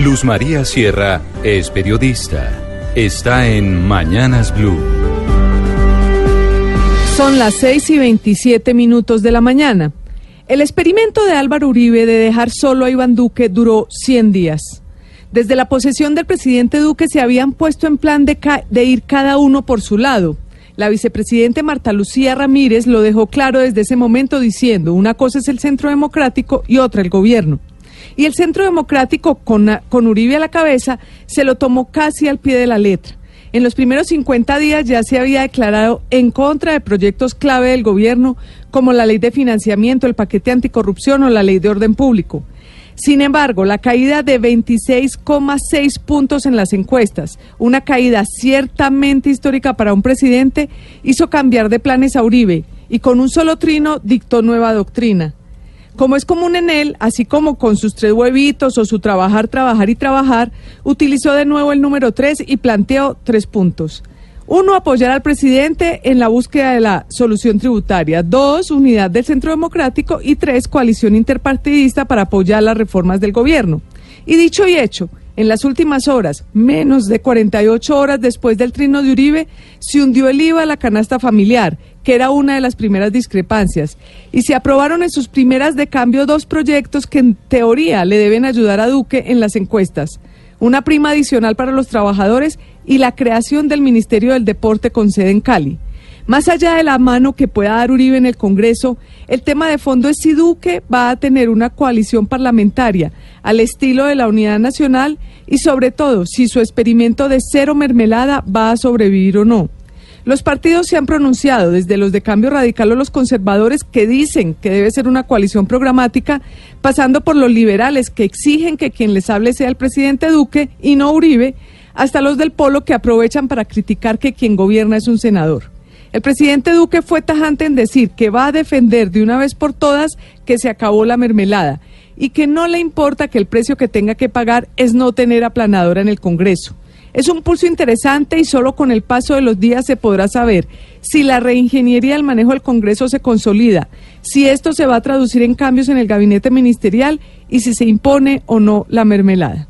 Luz María Sierra es periodista. Está en Mañanas Blue. Son las 6 y 27 minutos de la mañana. El experimento de Álvaro Uribe de dejar solo a Iván Duque duró 100 días. Desde la posesión del presidente Duque se habían puesto en plan de, de ir cada uno por su lado. La vicepresidente Marta Lucía Ramírez lo dejó claro desde ese momento diciendo, una cosa es el centro democrático y otra el gobierno. Y el centro democrático, con, con Uribe a la cabeza, se lo tomó casi al pie de la letra. En los primeros 50 días ya se había declarado en contra de proyectos clave del gobierno como la ley de financiamiento, el paquete anticorrupción o la ley de orden público. Sin embargo, la caída de 26,6 puntos en las encuestas, una caída ciertamente histórica para un presidente, hizo cambiar de planes a Uribe y con un solo trino dictó nueva doctrina. Como es común en él, así como con sus tres huevitos o su trabajar, trabajar y trabajar, utilizó de nuevo el número tres y planteó tres puntos. Uno, apoyar al presidente en la búsqueda de la solución tributaria. Dos, unidad del Centro Democrático. Y tres, coalición interpartidista para apoyar las reformas del gobierno. Y dicho y hecho, en las últimas horas, menos de 48 horas después del trino de Uribe, se hundió el IVA a la canasta familiar, que era una de las primeras discrepancias, y se aprobaron en sus primeras de cambio dos proyectos que en teoría le deben ayudar a Duque en las encuestas una prima adicional para los trabajadores y la creación del Ministerio del Deporte con sede en Cali. Más allá de la mano que pueda dar Uribe en el Congreso, el tema de fondo es si Duque va a tener una coalición parlamentaria al estilo de la Unidad Nacional y sobre todo si su experimento de cero mermelada va a sobrevivir o no. Los partidos se han pronunciado, desde los de Cambio Radical o los conservadores, que dicen que debe ser una coalición programática, pasando por los liberales que exigen que quien les hable sea el presidente Duque y no Uribe, hasta los del Polo que aprovechan para criticar que quien gobierna es un senador. El presidente Duque fue tajante en decir que va a defender de una vez por todas que se acabó la mermelada y que no le importa que el precio que tenga que pagar es no tener aplanadora en el Congreso. Es un pulso interesante y solo con el paso de los días se podrá saber si la reingeniería del manejo del Congreso se consolida, si esto se va a traducir en cambios en el gabinete ministerial y si se impone o no la mermelada.